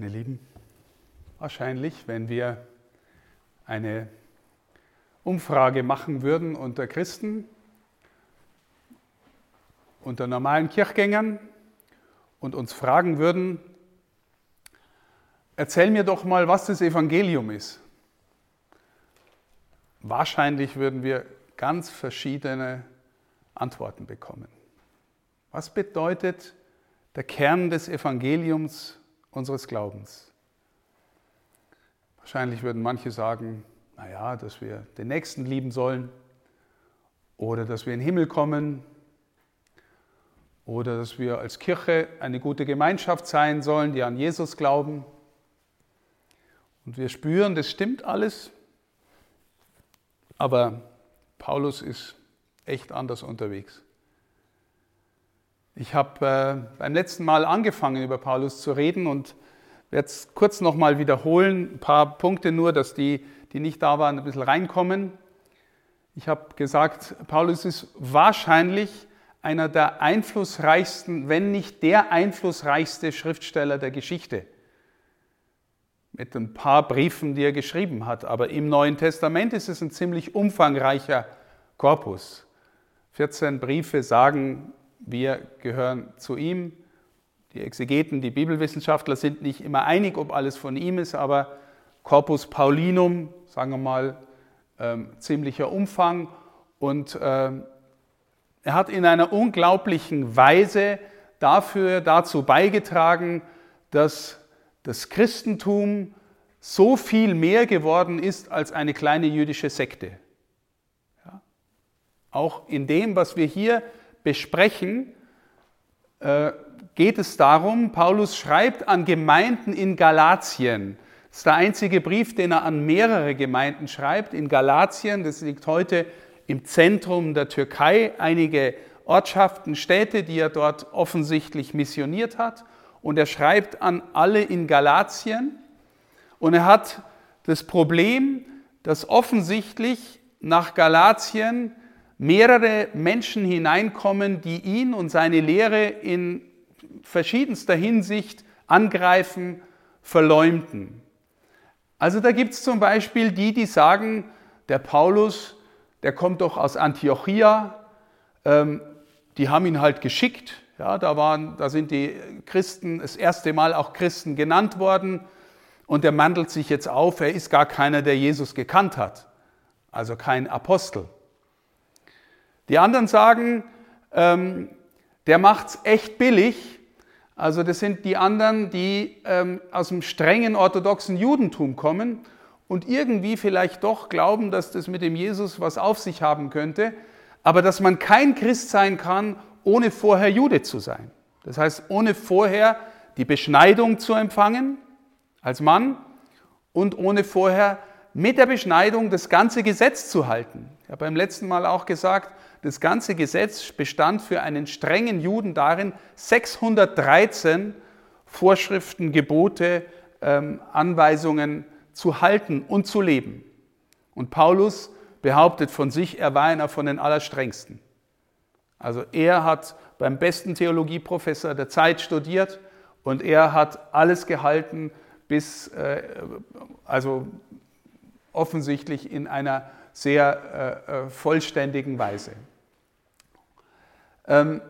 Meine Lieben, wahrscheinlich, wenn wir eine Umfrage machen würden unter Christen, unter normalen Kirchgängern und uns fragen würden, erzähl mir doch mal, was das Evangelium ist. Wahrscheinlich würden wir ganz verschiedene Antworten bekommen. Was bedeutet der Kern des Evangeliums unseres Glaubens. Wahrscheinlich würden manche sagen, naja, dass wir den Nächsten lieben sollen oder dass wir in den Himmel kommen oder dass wir als Kirche eine gute Gemeinschaft sein sollen, die an Jesus glauben. Und wir spüren, das stimmt alles, aber Paulus ist echt anders unterwegs. Ich habe äh, beim letzten Mal angefangen, über Paulus zu reden und werde es kurz nochmal wiederholen. Ein paar Punkte nur, dass die, die nicht da waren, ein bisschen reinkommen. Ich habe gesagt, Paulus ist wahrscheinlich einer der einflussreichsten, wenn nicht der einflussreichste Schriftsteller der Geschichte. Mit ein paar Briefen, die er geschrieben hat. Aber im Neuen Testament ist es ein ziemlich umfangreicher Korpus. 14 Briefe sagen wir gehören zu ihm. Die Exegeten, die Bibelwissenschaftler sind nicht immer einig, ob alles von ihm ist, aber Corpus Paulinum, sagen wir mal, ähm, ziemlicher Umfang. Und ähm, er hat in einer unglaublichen Weise dafür, dazu beigetragen, dass das Christentum so viel mehr geworden ist als eine kleine jüdische Sekte. Ja? Auch in dem, was wir hier besprechen, äh, geht es darum, Paulus schreibt an Gemeinden in Galatien. Das ist der einzige Brief, den er an mehrere Gemeinden schreibt. In Galatien, das liegt heute im Zentrum der Türkei, einige Ortschaften, Städte, die er dort offensichtlich missioniert hat. Und er schreibt an alle in Galatien. Und er hat das Problem, dass offensichtlich nach Galatien mehrere Menschen hineinkommen, die ihn und seine Lehre in verschiedenster Hinsicht angreifen, verleumden. Also da gibt es zum Beispiel die, die sagen, der Paulus, der kommt doch aus Antiochia, ähm, die haben ihn halt geschickt, ja, da, waren, da sind die Christen das erste Mal auch Christen genannt worden und der mandelt sich jetzt auf, er ist gar keiner, der Jesus gekannt hat, also kein Apostel. Die anderen sagen, ähm, der macht's echt billig. Also das sind die anderen, die ähm, aus dem strengen orthodoxen Judentum kommen und irgendwie vielleicht doch glauben, dass das mit dem Jesus was auf sich haben könnte, aber dass man kein Christ sein kann, ohne vorher Jude zu sein. Das heißt, ohne vorher die Beschneidung zu empfangen als Mann und ohne vorher mit der Beschneidung das ganze Gesetz zu halten. Ich habe beim letzten Mal auch gesagt, das ganze Gesetz bestand für einen strengen Juden darin, 613 Vorschriften, Gebote, ähm, Anweisungen zu halten und zu leben. Und Paulus behauptet von sich, er war einer von den Allerstrengsten. Also er hat beim besten Theologieprofessor der Zeit studiert und er hat alles gehalten bis, äh, also offensichtlich in einer sehr äh, äh vollständigen Weise. Ähm,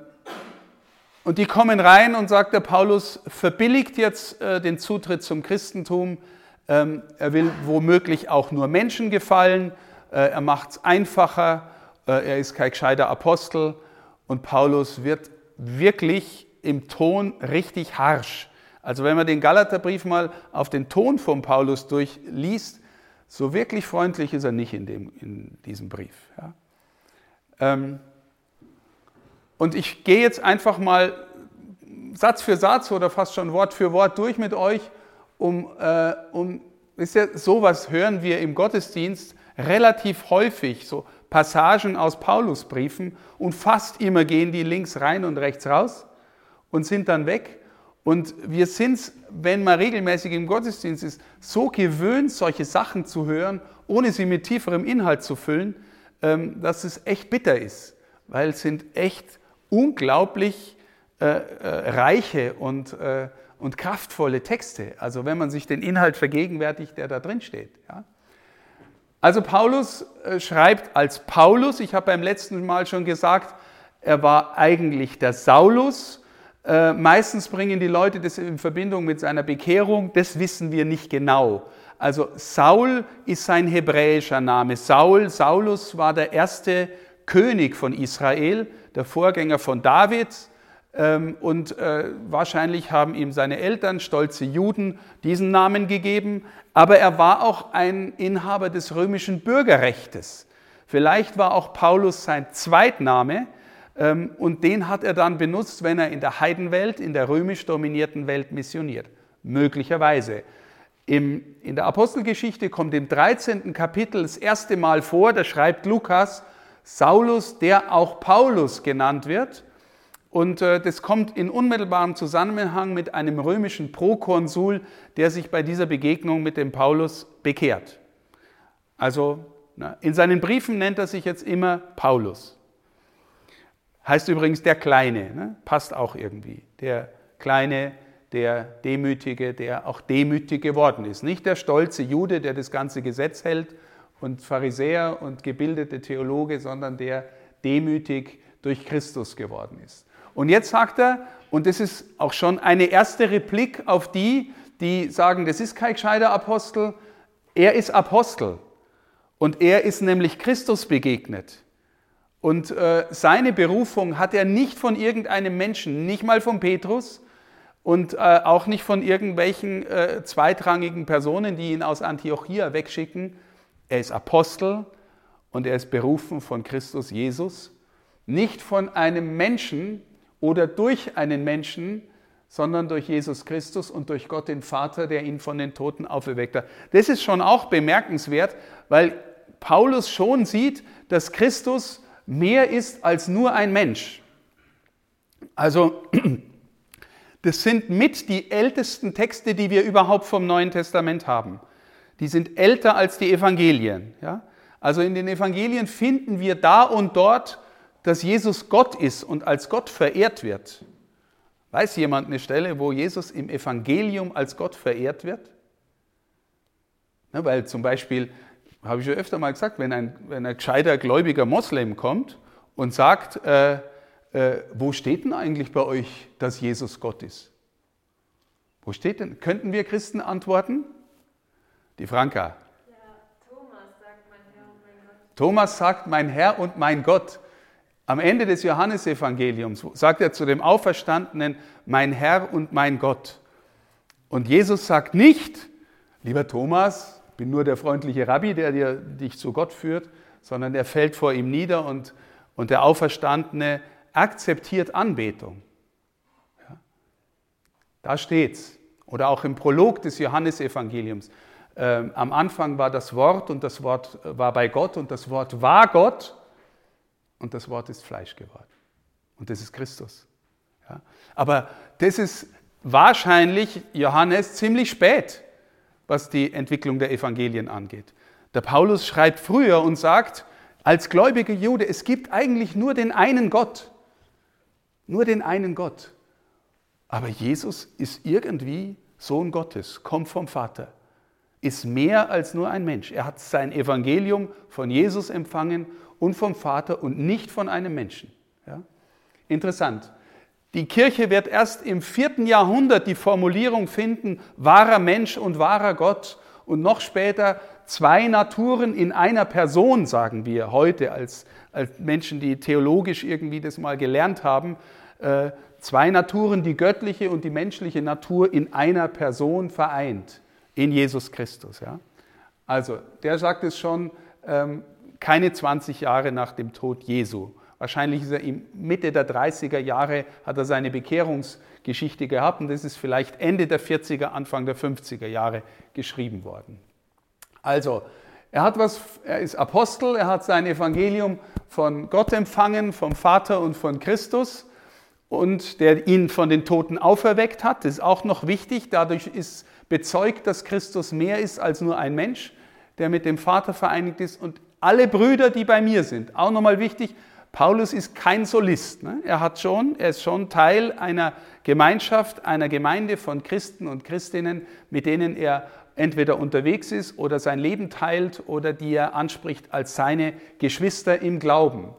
und die kommen rein und sagt der Paulus, verbilligt jetzt äh, den Zutritt zum Christentum. Ähm, er will womöglich auch nur Menschen gefallen. Äh, er macht es einfacher. Äh, er ist kein gescheiter Apostel. Und Paulus wird wirklich im Ton richtig harsch. Also wenn man den Galaterbrief mal auf den Ton von Paulus durchliest, so wirklich freundlich ist er nicht in, dem, in diesem Brief. Ja. Ähm, und ich gehe jetzt einfach mal Satz für Satz oder fast schon Wort für Wort durch mit euch, um, äh, um ist ja, sowas hören wir im Gottesdienst relativ häufig, so Passagen aus Paulusbriefen und fast immer gehen die links rein und rechts raus und sind dann weg. Und wir sind, wenn man regelmäßig im Gottesdienst ist, so gewöhnt, solche Sachen zu hören, ohne sie mit tieferem Inhalt zu füllen, ähm, dass es echt bitter ist, weil es sind echt unglaublich äh, äh, reiche und, äh, und kraftvolle Texte. Also wenn man sich den Inhalt vergegenwärtigt, der da drin steht. Also Paulus schreibt als Paulus, ich habe beim letzten Mal schon gesagt, er war eigentlich der Saulus. Äh, meistens bringen die Leute das in Verbindung mit seiner Bekehrung, das wissen wir nicht genau. Also Saul ist sein hebräischer Name. Saul, Saulus war der erste König von Israel, der Vorgänger von David. Ähm, und äh, wahrscheinlich haben ihm seine Eltern, stolze Juden, diesen Namen gegeben. Aber er war auch ein Inhaber des römischen Bürgerrechtes. Vielleicht war auch Paulus sein Zweitname und den hat er dann benutzt, wenn er in der Heidenwelt, in der römisch dominierten Welt missioniert. Möglicherweise. In der Apostelgeschichte kommt im 13. Kapitel das erste Mal vor, da schreibt Lukas, Saulus, der auch Paulus genannt wird. Und äh, das kommt in unmittelbarem Zusammenhang mit einem römischen Prokonsul, der sich bei dieser Begegnung mit dem Paulus bekehrt. Also in seinen Briefen nennt er sich jetzt immer Paulus. Heißt übrigens der Kleine, ne? passt auch irgendwie. Der Kleine, der Demütige, der auch demütig geworden ist. Nicht der stolze Jude, der das ganze Gesetz hält und Pharisäer und gebildete Theologe, sondern der demütig durch Christus geworden ist. Und jetzt sagt er, und das ist auch schon eine erste Replik auf die, die sagen, das ist kein gescheiter Apostel, er ist Apostel. Und er ist nämlich Christus begegnet. Und äh, seine Berufung hat er nicht von irgendeinem Menschen, nicht mal von Petrus und äh, auch nicht von irgendwelchen äh, zweitrangigen Personen, die ihn aus Antiochia wegschicken. Er ist Apostel und er ist berufen von Christus Jesus, nicht von einem Menschen, oder durch einen Menschen, sondern durch Jesus Christus und durch Gott den Vater, der ihn von den Toten auferweckt hat. Das ist schon auch bemerkenswert, weil Paulus schon sieht, dass Christus mehr ist als nur ein Mensch. Also das sind mit die ältesten Texte, die wir überhaupt vom Neuen Testament haben. Die sind älter als die Evangelien. Ja? Also in den Evangelien finden wir da und dort dass Jesus Gott ist und als Gott verehrt wird. Weiß jemand eine Stelle, wo Jesus im Evangelium als Gott verehrt wird? Ne, weil zum Beispiel, habe ich schon öfter mal gesagt, wenn ein, wenn ein gescheiter gläubiger Moslem kommt und sagt, äh, äh, wo steht denn eigentlich bei euch, dass Jesus Gott ist? Wo steht denn? Könnten wir Christen antworten? Die Franka. Ja, Thomas sagt mein Herr und mein Gott. Thomas sagt mein Herr und mein Gott. Am Ende des Johannesevangeliums sagt er zu dem Auferstandenen, mein Herr und mein Gott. Und Jesus sagt nicht, lieber Thomas, bin nur der freundliche Rabbi, der dir, dich zu Gott führt, sondern er fällt vor ihm nieder und, und der Auferstandene akzeptiert Anbetung. Ja. Da steht's. Oder auch im Prolog des Johannesevangeliums. Ähm, am Anfang war das Wort und das Wort war bei Gott und das Wort war Gott und das Wort ist Fleisch geworden. Und das ist Christus. Ja? Aber das ist wahrscheinlich, Johannes, ziemlich spät, was die Entwicklung der Evangelien angeht. Der Paulus schreibt früher und sagt, als gläubiger Jude, es gibt eigentlich nur den einen Gott. Nur den einen Gott. Aber Jesus ist irgendwie Sohn Gottes, kommt vom Vater, ist mehr als nur ein Mensch. Er hat sein Evangelium von Jesus empfangen und vom Vater und nicht von einem Menschen. Ja? Interessant. Die Kirche wird erst im vierten Jahrhundert die Formulierung finden, wahrer Mensch und wahrer Gott. Und noch später zwei Naturen in einer Person, sagen wir heute als, als Menschen, die theologisch irgendwie das mal gelernt haben. Äh, zwei Naturen, die göttliche und die menschliche Natur in einer Person vereint, in Jesus Christus. Ja? Also, der sagt es schon, ähm, keine 20 Jahre nach dem Tod Jesu. Wahrscheinlich ist er im Mitte der 30er Jahre, hat er seine Bekehrungsgeschichte gehabt und das ist vielleicht Ende der 40er, Anfang der 50er Jahre geschrieben worden. Also, er hat was, er ist Apostel, er hat sein Evangelium von Gott empfangen, vom Vater und von Christus und der ihn von den Toten auferweckt hat. Das ist auch noch wichtig. Dadurch ist bezeugt, dass Christus mehr ist als nur ein Mensch, der mit dem Vater vereinigt ist und alle Brüder, die bei mir sind, auch nochmal wichtig, Paulus ist kein Solist. Ne? Er, hat schon, er ist schon Teil einer Gemeinschaft, einer Gemeinde von Christen und Christinnen, mit denen er entweder unterwegs ist oder sein Leben teilt oder die er anspricht als seine Geschwister im Glauben.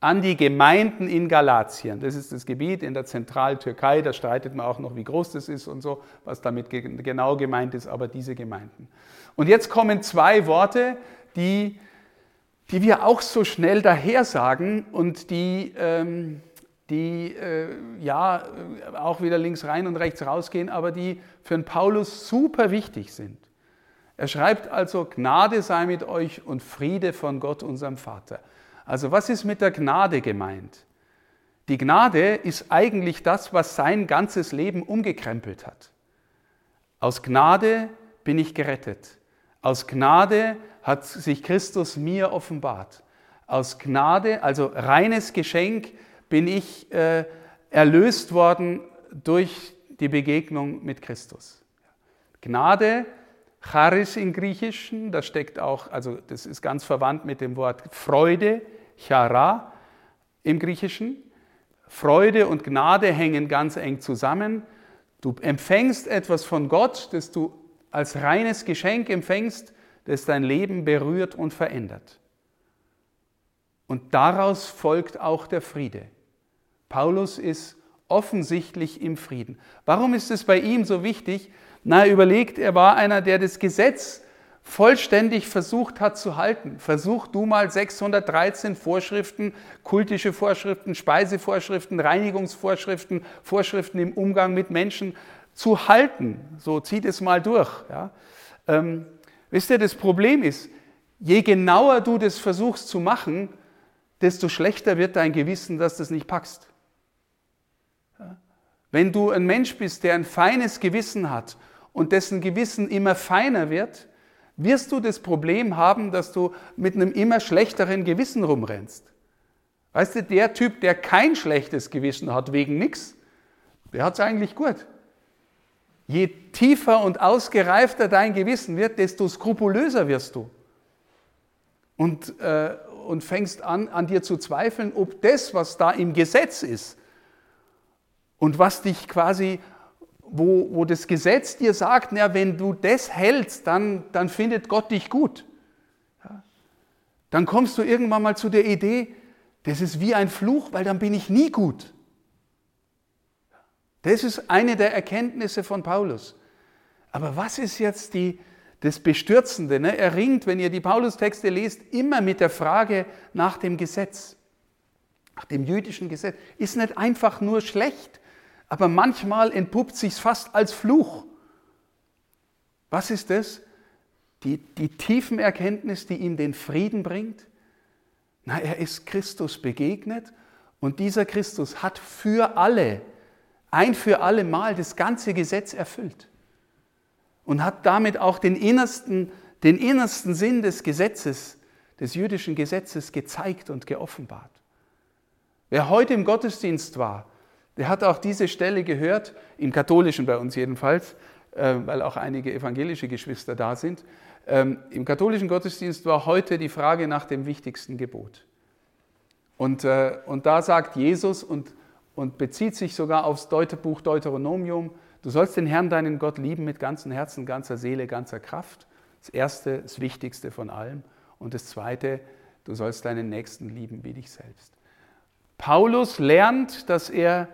An die Gemeinden in Galatien. Das ist das Gebiet in der Zentraltürkei. Da streitet man auch noch, wie groß das ist und so, was damit genau gemeint ist, aber diese Gemeinden. Und jetzt kommen zwei Worte, die die wir auch so schnell dahersagen und die, ähm, die äh, ja auch wieder links rein und rechts rausgehen, aber die für den Paulus super wichtig sind. Er schreibt also, Gnade sei mit euch und Friede von Gott, unserem Vater. Also was ist mit der Gnade gemeint? Die Gnade ist eigentlich das, was sein ganzes Leben umgekrempelt hat. Aus Gnade bin ich gerettet. Aus Gnade hat sich Christus mir offenbart. Aus Gnade, also reines Geschenk, bin ich äh, erlöst worden durch die Begegnung mit Christus. Gnade, Charis im Griechischen, das steckt auch, also das ist ganz verwandt mit dem Wort Freude, Chara im Griechischen. Freude und Gnade hängen ganz eng zusammen. Du empfängst etwas von Gott, das du als reines Geschenk empfängst, das dein Leben berührt und verändert. Und daraus folgt auch der Friede. Paulus ist offensichtlich im Frieden. Warum ist es bei ihm so wichtig? Na, überlegt, er war einer, der das Gesetz vollständig versucht hat zu halten. Versuch du mal 613 Vorschriften, kultische Vorschriften, Speisevorschriften, Reinigungsvorschriften, Vorschriften im Umgang mit Menschen zu halten. So zieht es mal durch. Ja. Ähm, wisst ihr, das Problem ist, je genauer du das versuchst zu machen, desto schlechter wird dein Gewissen, dass du das nicht packst. Ja. Wenn du ein Mensch bist, der ein feines Gewissen hat und dessen Gewissen immer feiner wird, wirst du das Problem haben, dass du mit einem immer schlechteren Gewissen rumrennst. Weißt du, der Typ, der kein schlechtes Gewissen hat wegen nichts, der hat es eigentlich gut. Je tiefer und ausgereifter dein Gewissen wird, desto skrupulöser wirst du. Und, äh, und fängst an, an dir zu zweifeln, ob das, was da im Gesetz ist und was dich quasi, wo, wo das Gesetz dir sagt, na, wenn du das hältst, dann, dann findet Gott dich gut. Ja? Dann kommst du irgendwann mal zu der Idee, das ist wie ein Fluch, weil dann bin ich nie gut. Das ist eine der Erkenntnisse von Paulus. Aber was ist jetzt die, das Bestürzende? Ne? Er ringt, wenn ihr die Paulus-Texte lest, immer mit der Frage nach dem Gesetz, nach dem jüdischen Gesetz. Ist nicht einfach nur schlecht, aber manchmal entpuppt sich fast als Fluch. Was ist das? Die, die tiefen Erkenntnis, die ihm den Frieden bringt? Na, er ist Christus begegnet und dieser Christus hat für alle ein für alle Mal das ganze Gesetz erfüllt und hat damit auch den innersten, den innersten Sinn des Gesetzes, des jüdischen Gesetzes gezeigt und geoffenbart. Wer heute im Gottesdienst war, der hat auch diese Stelle gehört, im katholischen bei uns jedenfalls, äh, weil auch einige evangelische Geschwister da sind. Ähm, Im katholischen Gottesdienst war heute die Frage nach dem wichtigsten Gebot. Und, äh, und da sagt Jesus, und und bezieht sich sogar aufs Buch Deuteronomium. Du sollst den Herrn, deinen Gott, lieben mit ganzem Herzen, ganzer Seele, ganzer Kraft. Das erste, das Wichtigste von allem. Und das zweite, du sollst deinen Nächsten lieben wie dich selbst. Paulus lernt, dass er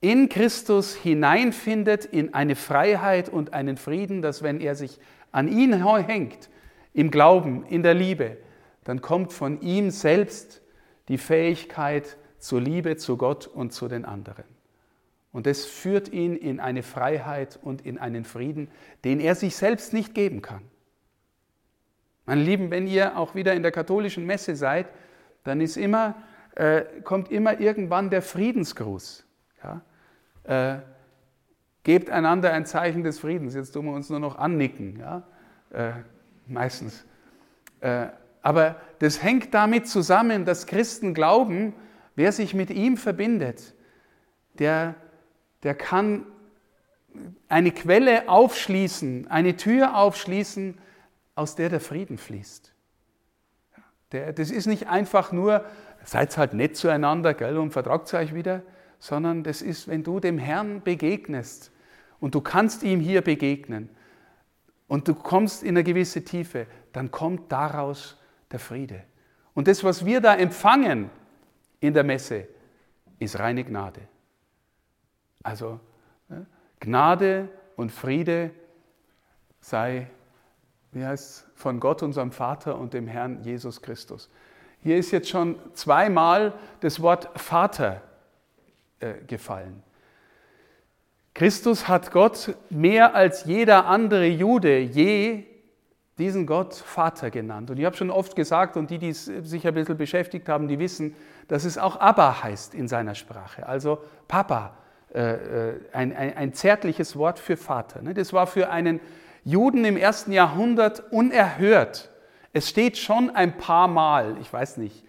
in Christus hineinfindet in eine Freiheit und einen Frieden, dass wenn er sich an ihn hängt, im Glauben, in der Liebe, dann kommt von ihm selbst die Fähigkeit, zur Liebe zu Gott und zu den anderen. Und das führt ihn in eine Freiheit und in einen Frieden, den er sich selbst nicht geben kann. Meine Lieben, wenn ihr auch wieder in der katholischen Messe seid, dann ist immer, äh, kommt immer irgendwann der Friedensgruß. Ja? Äh, gebt einander ein Zeichen des Friedens. Jetzt tun wir uns nur noch annicken, ja? Äh, meistens. Äh, aber das hängt damit zusammen, dass Christen glauben, Wer sich mit ihm verbindet, der, der kann eine Quelle aufschließen, eine Tür aufschließen, aus der der Frieden fließt. Der, das ist nicht einfach nur seid halt nett zueinander gell, und vertragt euch wieder, sondern das ist, wenn du dem Herrn begegnest und du kannst ihm hier begegnen und du kommst in eine gewisse Tiefe, dann kommt daraus der Friede. Und das, was wir da empfangen in der Messe, ist reine Gnade. Also Gnade und Friede sei, wie heißt von Gott, unserem Vater und dem Herrn Jesus Christus. Hier ist jetzt schon zweimal das Wort Vater äh, gefallen. Christus hat Gott mehr als jeder andere Jude je diesen Gott Vater genannt. Und ich habe schon oft gesagt, und die, die sich ein bisschen beschäftigt haben, die wissen, dass es auch Abba heißt in seiner Sprache, also Papa, äh, äh, ein, ein, ein, zärtliches Wort für Vater. Ne? Das war für einen Juden im ersten Jahrhundert unerhört. Es steht schon ein paar Mal, ich weiß nicht,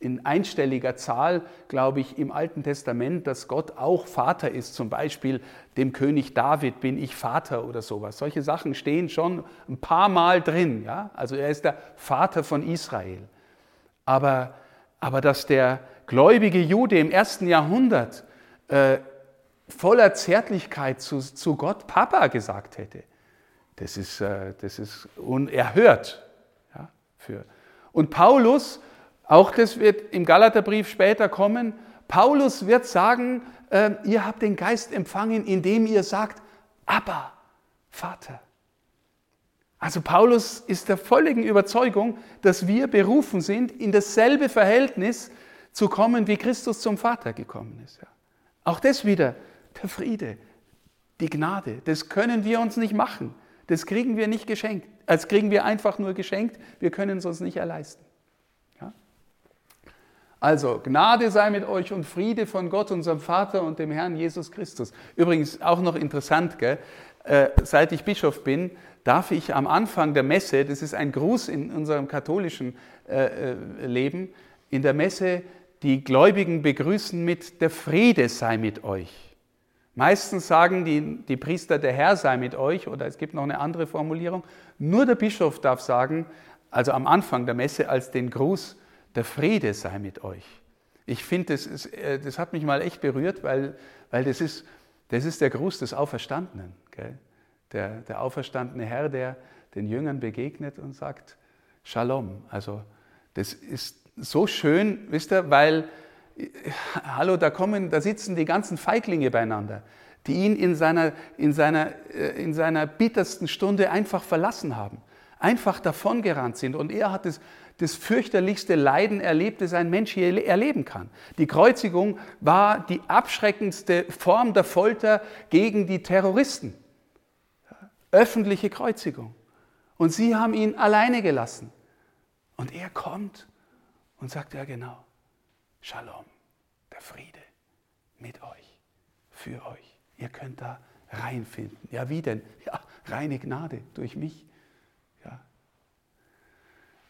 in einstelliger Zahl, glaube ich, im Alten Testament, dass Gott auch Vater ist. Zum Beispiel dem König David bin ich Vater oder sowas. Solche Sachen stehen schon ein paar Mal drin. Ja? Also er ist der Vater von Israel. Aber, aber dass der gläubige Jude im ersten Jahrhundert äh, voller Zärtlichkeit zu, zu Gott Papa gesagt hätte, das ist, äh, das ist unerhört. Ja, für. Und Paulus auch das wird im Galaterbrief später kommen. Paulus wird sagen, äh, ihr habt den Geist empfangen, indem ihr sagt, aber Vater. Also Paulus ist der völligen Überzeugung, dass wir berufen sind, in dasselbe Verhältnis zu kommen, wie Christus zum Vater gekommen ist. Ja. Auch das wieder, der Friede, die Gnade, das können wir uns nicht machen. Das kriegen wir nicht geschenkt. Als kriegen wir einfach nur geschenkt, wir können es uns nicht erleisten. Also Gnade sei mit euch und Friede von Gott, unserem Vater und dem Herrn Jesus Christus. Übrigens auch noch interessant, gell? Äh, seit ich Bischof bin, darf ich am Anfang der Messe, das ist ein Gruß in unserem katholischen äh, äh, Leben, in der Messe die Gläubigen begrüßen mit der Friede sei mit euch. Meistens sagen die, die Priester, der Herr sei mit euch, oder es gibt noch eine andere Formulierung. Nur der Bischof darf sagen, also am Anfang der Messe als den Gruß, der Friede sei mit euch. Ich finde, das, äh, das hat mich mal echt berührt, weil, weil das, ist, das ist der Gruß des Auferstandenen. Gell? Der, der auferstandene Herr, der den Jüngern begegnet und sagt, Shalom. Also das ist so schön, wisst ihr, weil, äh, hallo, da kommen, da sitzen die ganzen Feiglinge beieinander, die ihn in seiner, in seiner, äh, in seiner bittersten Stunde einfach verlassen haben, einfach davongerannt sind. Und er hat es das fürchterlichste Leiden erlebt, das ein Mensch hier erleben kann. Die Kreuzigung war die abschreckendste Form der Folter gegen die Terroristen. Öffentliche Kreuzigung. Und sie haben ihn alleine gelassen. Und er kommt und sagt, ja genau, Shalom, der Friede mit euch, für euch. Ihr könnt da reinfinden. Ja, wie denn? Ja, reine Gnade durch mich.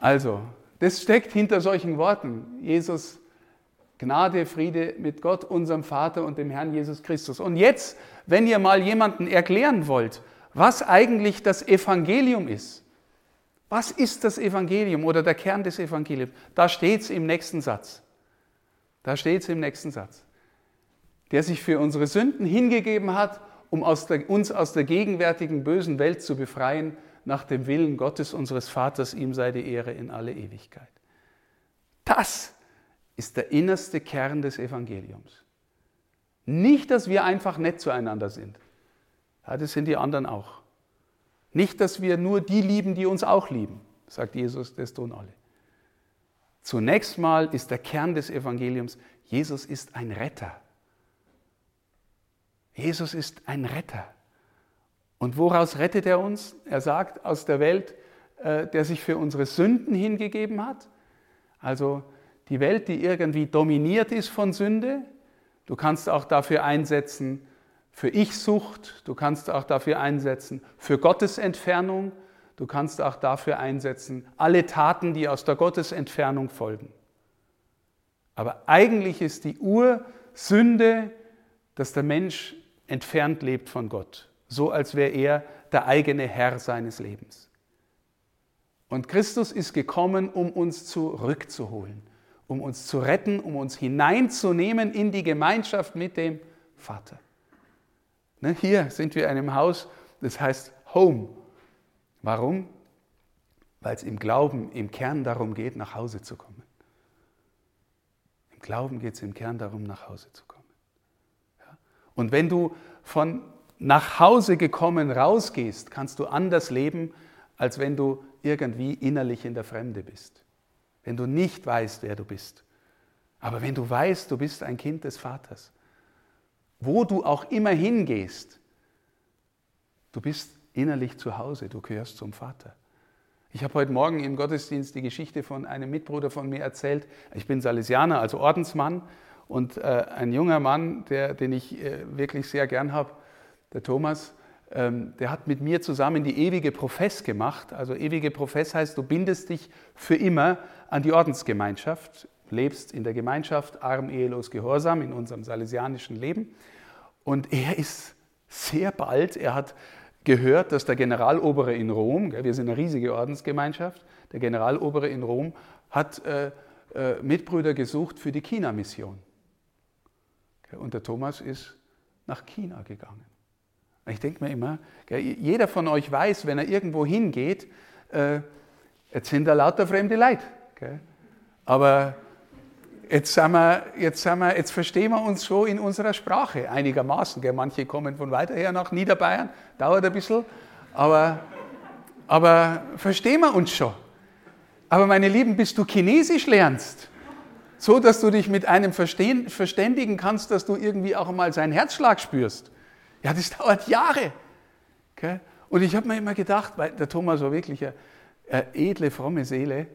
Also, das steckt hinter solchen Worten. Jesus, Gnade, Friede mit Gott, unserem Vater und dem Herrn Jesus Christus. Und jetzt, wenn ihr mal jemanden erklären wollt, was eigentlich das Evangelium ist, was ist das Evangelium oder der Kern des Evangeliums? Da steht es im nächsten Satz. Da steht es im nächsten Satz. Der sich für unsere Sünden hingegeben hat, um aus der, uns aus der gegenwärtigen bösen Welt zu befreien nach dem Willen Gottes unseres Vaters, ihm sei die Ehre in alle Ewigkeit. Das ist der innerste Kern des Evangeliums. Nicht, dass wir einfach nett zueinander sind. Ja, das sind die anderen auch. Nicht, dass wir nur die lieben, die uns auch lieben, sagt Jesus, das tun alle. Zunächst mal ist der Kern des Evangeliums, Jesus ist ein Retter. Jesus ist ein Retter. Und woraus rettet er uns? Er sagt, aus der Welt, äh, der sich für unsere Sünden hingegeben hat. Also die Welt, die irgendwie dominiert ist von Sünde. Du kannst auch dafür einsetzen, für Ich-Sucht. Du kannst auch dafür einsetzen, für Gottesentfernung. Du kannst auch dafür einsetzen, alle Taten, die aus der Gottesentfernung folgen. Aber eigentlich ist die Ursünde, dass der Mensch entfernt lebt von Gott so als wäre er der eigene Herr seines Lebens. Und Christus ist gekommen, um uns zurückzuholen, um uns zu retten, um uns hineinzunehmen in die Gemeinschaft mit dem Vater. Ne, hier sind wir in einem Haus, das heißt Home. Warum? Weil es im Glauben im Kern darum geht, nach Hause zu kommen. Im Glauben geht es im Kern darum, nach Hause zu kommen. Ja? Und wenn du von nach Hause gekommen rausgehst, kannst du anders leben, als wenn du irgendwie innerlich in der Fremde bist. Wenn du nicht weißt, wer du bist. Aber wenn du weißt, du bist ein Kind des Vaters, wo du auch immer hingehst, du bist innerlich zu Hause, du gehörst zum Vater. Ich habe heute Morgen im Gottesdienst die Geschichte von einem Mitbruder von mir erzählt. Ich bin Salesianer, also Ordensmann, und äh, ein junger Mann, der, den ich äh, wirklich sehr gern habe, der Thomas, ähm, der hat mit mir zusammen die ewige Profess gemacht. Also ewige Profess heißt, du bindest dich für immer an die Ordensgemeinschaft, lebst in der Gemeinschaft, arm, ehelos, gehorsam in unserem salesianischen Leben. Und er ist sehr bald, er hat gehört, dass der Generalobere in Rom, wir sind eine riesige Ordensgemeinschaft, der Generalobere in Rom hat äh, äh, Mitbrüder gesucht für die China-Mission. Und der Thomas ist nach China gegangen. Ich denke mir immer, jeder von euch weiß, wenn er irgendwo hingeht, äh, jetzt sind da lauter fremde Leute. Aber jetzt, sind wir, jetzt, sind wir, jetzt verstehen wir uns schon in unserer Sprache einigermaßen. Manche kommen von weiter her nach Niederbayern, dauert ein bisschen, aber, aber verstehen wir uns schon. Aber meine Lieben, bis du Chinesisch lernst, so dass du dich mit einem verständigen kannst, dass du irgendwie auch mal seinen Herzschlag spürst, ja, das dauert Jahre. Okay? Und ich habe mir immer gedacht, weil der Thomas war wirklich eine, eine edle, fromme Seele,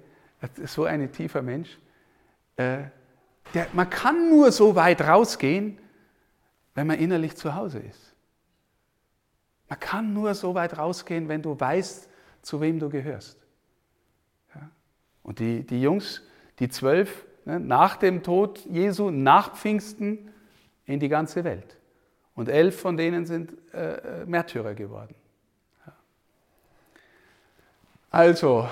so ein tiefer Mensch. Äh, der, man kann nur so weit rausgehen, wenn man innerlich zu Hause ist. Man kann nur so weit rausgehen, wenn du weißt, zu wem du gehörst. Ja? Und die, die Jungs, die zwölf, ne, nach dem Tod Jesu, nach Pfingsten, in die ganze Welt. Und elf von denen sind äh, äh, Märtyrer geworden. Ja. Also,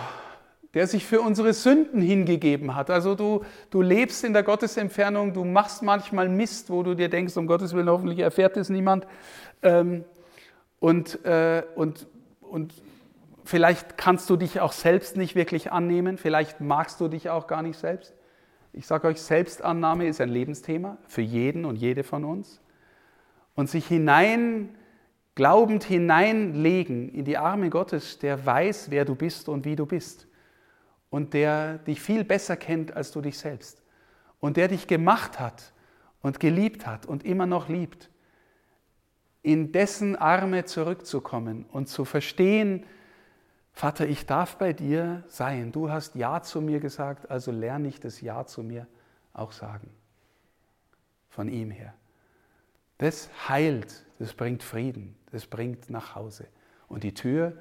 der sich für unsere Sünden hingegeben hat. Also du, du lebst in der Gottesentfernung, du machst manchmal Mist, wo du dir denkst, um Gottes Willen, hoffentlich erfährt es niemand. Ähm, und, äh, und, und vielleicht kannst du dich auch selbst nicht wirklich annehmen, vielleicht magst du dich auch gar nicht selbst. Ich sage euch, Selbstannahme ist ein Lebensthema für jeden und jede von uns und sich hinein, glaubend hineinlegen in die Arme Gottes, der weiß, wer du bist und wie du bist und der dich viel besser kennt als du dich selbst und der dich gemacht hat und geliebt hat und immer noch liebt, in dessen Arme zurückzukommen und zu verstehen, Vater, ich darf bei dir sein. Du hast Ja zu mir gesagt, also lerne ich das Ja zu mir auch sagen. Von ihm her. Das heilt, das bringt Frieden, das bringt nach Hause. Und die Tür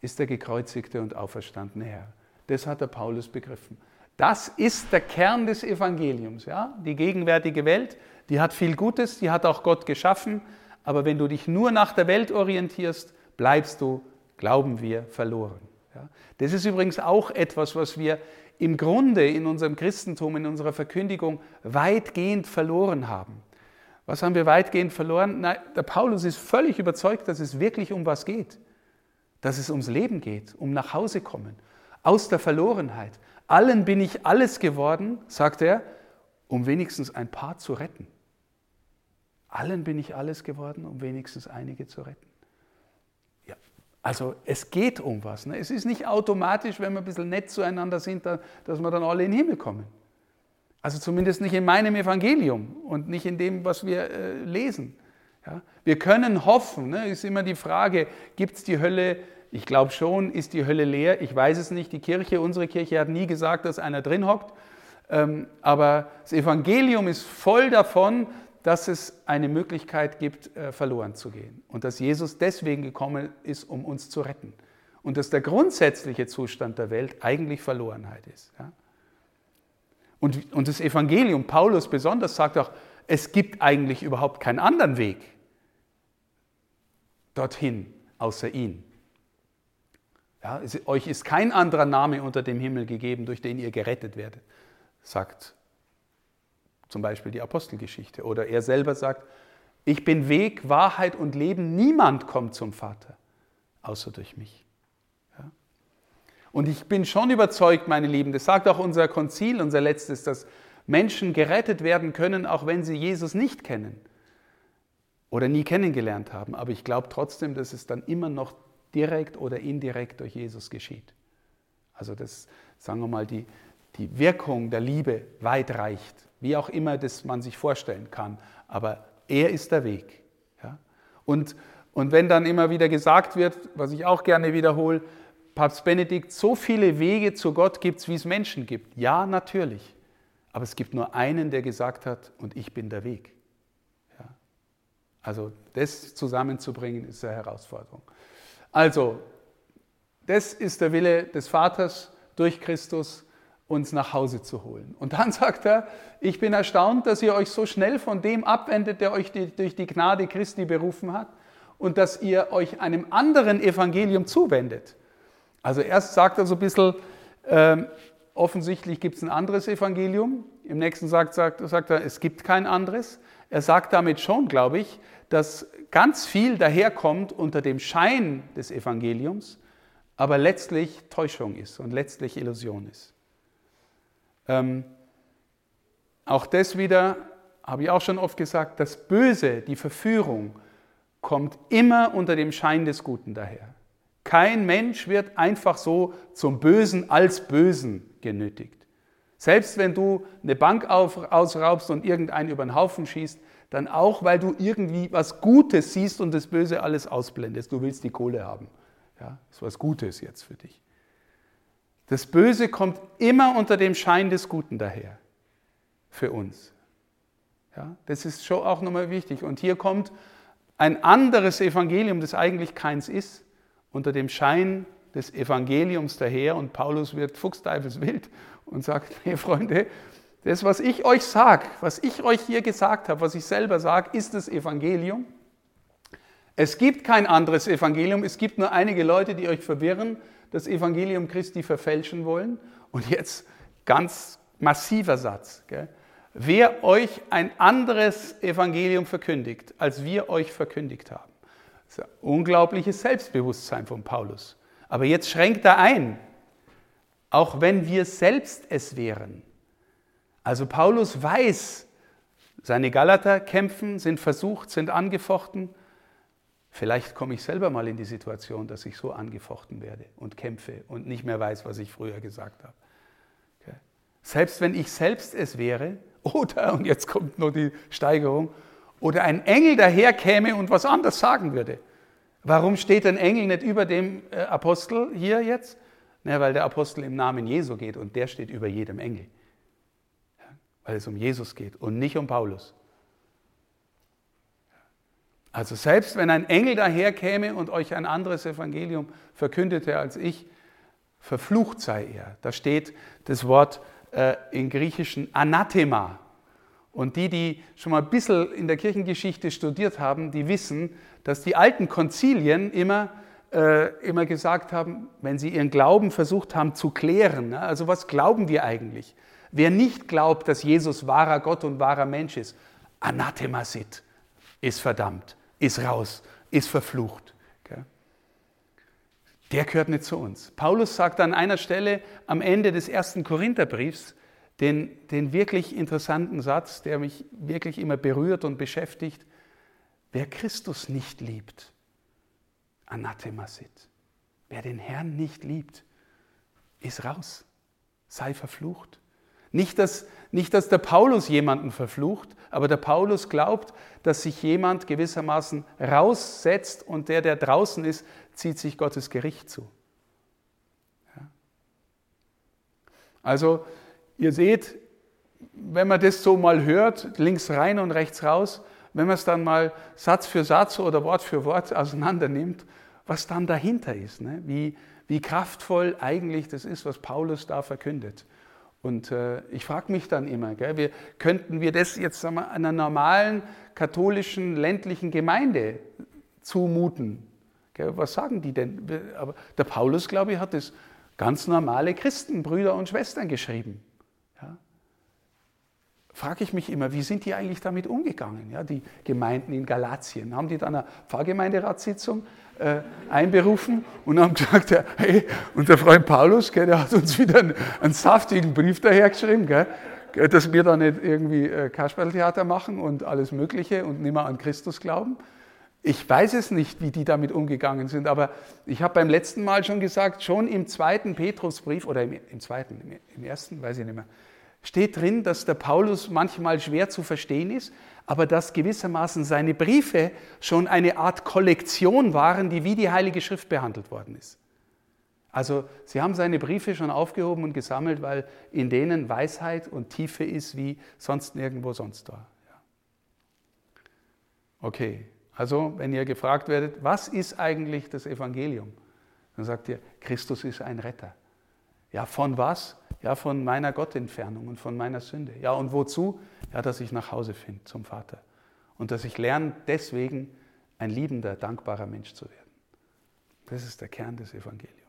ist der gekreuzigte und auferstandene Herr. Das hat der Paulus begriffen. Das ist der Kern des Evangeliums. Ja? Die gegenwärtige Welt, die hat viel Gutes, die hat auch Gott geschaffen. Aber wenn du dich nur nach der Welt orientierst, bleibst du, glauben wir, verloren. Ja? Das ist übrigens auch etwas, was wir im Grunde in unserem Christentum, in unserer Verkündigung weitgehend verloren haben. Was haben wir weitgehend verloren? Nein, der Paulus ist völlig überzeugt, dass es wirklich um was geht. Dass es ums Leben geht, um nach Hause kommen, aus der Verlorenheit. Allen bin ich alles geworden, sagt er, um wenigstens ein paar zu retten. Allen bin ich alles geworden, um wenigstens einige zu retten. Ja, also es geht um was. Ne? Es ist nicht automatisch, wenn wir ein bisschen nett zueinander sind, dass wir dann alle in den Himmel kommen. Also zumindest nicht in meinem Evangelium und nicht in dem, was wir äh, lesen. Ja? Wir können hoffen, ne? ist immer die Frage, gibt es die Hölle? Ich glaube schon, ist die Hölle leer? Ich weiß es nicht. Die Kirche, unsere Kirche hat nie gesagt, dass einer drin hockt. Ähm, aber das Evangelium ist voll davon, dass es eine Möglichkeit gibt, äh, verloren zu gehen. Und dass Jesus deswegen gekommen ist, um uns zu retten. Und dass der grundsätzliche Zustand der Welt eigentlich Verlorenheit ist. Ja? Und, und das Evangelium, Paulus besonders, sagt auch, es gibt eigentlich überhaupt keinen anderen Weg dorthin, außer ihn. Ja, es, euch ist kein anderer Name unter dem Himmel gegeben, durch den ihr gerettet werdet. sagt zum Beispiel die Apostelgeschichte. Oder er selber sagt, ich bin Weg, Wahrheit und Leben, niemand kommt zum Vater, außer durch mich. Und ich bin schon überzeugt, meine Lieben, das sagt auch unser Konzil, unser letztes, dass Menschen gerettet werden können, auch wenn sie Jesus nicht kennen oder nie kennengelernt haben. Aber ich glaube trotzdem, dass es dann immer noch direkt oder indirekt durch Jesus geschieht. Also das, sagen wir mal, die, die Wirkung der Liebe weit reicht, wie auch immer das man sich vorstellen kann. Aber er ist der Weg. Ja? Und, und wenn dann immer wieder gesagt wird, was ich auch gerne wiederhole, Papst Benedikt, so viele Wege zu Gott gibt es, wie es Menschen gibt. Ja, natürlich. Aber es gibt nur einen, der gesagt hat, und ich bin der Weg. Ja? Also das zusammenzubringen, ist eine Herausforderung. Also, das ist der Wille des Vaters durch Christus, uns nach Hause zu holen. Und dann sagt er, ich bin erstaunt, dass ihr euch so schnell von dem abwendet, der euch die, durch die Gnade Christi berufen hat und dass ihr euch einem anderen Evangelium zuwendet. Also erst sagt er so ein bisschen, ähm, offensichtlich gibt es ein anderes Evangelium. Im nächsten sagt, sagt, sagt er, es gibt kein anderes. Er sagt damit schon, glaube ich, dass ganz viel daherkommt unter dem Schein des Evangeliums, aber letztlich Täuschung ist und letztlich Illusion ist. Ähm, auch das wieder, habe ich auch schon oft gesagt, das Böse, die Verführung, kommt immer unter dem Schein des Guten daher. Kein Mensch wird einfach so zum Bösen als Bösen genötigt. Selbst wenn du eine Bank ausraubst und irgendeinen über den Haufen schießt, dann auch, weil du irgendwie was Gutes siehst und das Böse alles ausblendest. Du willst die Kohle haben. Ja, ist was Gutes jetzt für dich. Das Böse kommt immer unter dem Schein des Guten daher. Für uns. Ja, das ist schon auch nochmal wichtig. Und hier kommt ein anderes Evangelium, das eigentlich keins ist, unter dem Schein des Evangeliums daher und Paulus wird fuchsteifelswild und sagt, hey Freunde, das, was ich euch sage, was ich euch hier gesagt habe, was ich selber sage, ist das Evangelium. Es gibt kein anderes Evangelium, es gibt nur einige Leute, die euch verwirren, das Evangelium Christi verfälschen wollen. Und jetzt ganz massiver Satz. Gell? Wer euch ein anderes Evangelium verkündigt, als wir euch verkündigt haben. Das ist ein unglaubliches Selbstbewusstsein von Paulus. Aber jetzt schränkt er ein, auch wenn wir selbst es wären. Also Paulus weiß, seine Galater kämpfen, sind versucht, sind angefochten. Vielleicht komme ich selber mal in die Situation, dass ich so angefochten werde und kämpfe und nicht mehr weiß, was ich früher gesagt habe. Okay. Selbst wenn ich selbst es wäre, oder, und jetzt kommt noch die Steigerung, oder ein Engel daherkäme und was anderes sagen würde. Warum steht ein Engel nicht über dem äh, Apostel hier jetzt? Na, weil der Apostel im Namen Jesu geht und der steht über jedem Engel. Ja, weil es um Jesus geht und nicht um Paulus. Also selbst wenn ein Engel daherkäme und euch ein anderes Evangelium verkündete als ich, verflucht sei er. Da steht das Wort äh, im Griechischen Anathema. Und die, die schon mal ein bisschen in der Kirchengeschichte studiert haben, die wissen, dass die alten Konzilien immer, äh, immer gesagt haben, wenn sie ihren Glauben versucht haben zu klären, ne? also was glauben wir eigentlich? Wer nicht glaubt, dass Jesus wahrer Gott und wahrer Mensch ist, Anathema sit, ist verdammt, ist raus, ist verflucht. Okay? Der gehört nicht zu uns. Paulus sagt an einer Stelle am Ende des ersten Korintherbriefs, den, den wirklich interessanten Satz, der mich wirklich immer berührt und beschäftigt. Wer Christus nicht liebt, anathema sit. Wer den Herrn nicht liebt, ist raus, sei verflucht. Nicht dass, nicht, dass der Paulus jemanden verflucht, aber der Paulus glaubt, dass sich jemand gewissermaßen raussetzt und der, der draußen ist, zieht sich Gottes Gericht zu. Ja. Also Ihr seht, wenn man das so mal hört, links rein und rechts raus, wenn man es dann mal Satz für Satz oder Wort für Wort auseinander nimmt, was dann dahinter ist, ne? wie, wie kraftvoll eigentlich das ist, was Paulus da verkündet. Und äh, ich frage mich dann immer, gell, wir, könnten wir das jetzt sagen wir, einer normalen katholischen ländlichen Gemeinde zumuten? Gell, was sagen die denn? Aber der Paulus, glaube ich, hat das ganz normale Christenbrüder und Schwestern geschrieben. Frage ich mich immer, wie sind die eigentlich damit umgegangen? Ja, die Gemeinden in Galatien, haben die dann eine Pfarrgemeinderatssitzung äh, einberufen und haben gesagt, hey, unser Freund Paulus, gell, der hat uns wieder einen, einen saftigen Brief dahergeschrieben, gell, dass wir da nicht irgendwie äh, Kasperltheater machen und alles Mögliche und nicht mehr an Christus glauben. Ich weiß es nicht, wie die damit umgegangen sind, aber ich habe beim letzten Mal schon gesagt, schon im zweiten Petrusbrief oder im, im zweiten, im ersten, weiß ich nicht mehr, steht drin, dass der Paulus manchmal schwer zu verstehen ist, aber dass gewissermaßen seine Briefe schon eine Art Kollektion waren, die wie die Heilige Schrift behandelt worden ist. Also sie haben seine Briefe schon aufgehoben und gesammelt, weil in denen Weisheit und Tiefe ist wie sonst nirgendwo sonst da. Okay, also wenn ihr gefragt werdet, was ist eigentlich das Evangelium? Dann sagt ihr, Christus ist ein Retter. Ja, von was? Ja, von meiner Gottentfernung und von meiner Sünde. Ja, und wozu? Ja, dass ich nach Hause finde zum Vater. Und dass ich lerne, deswegen ein liebender, dankbarer Mensch zu werden. Das ist der Kern des Evangeliums.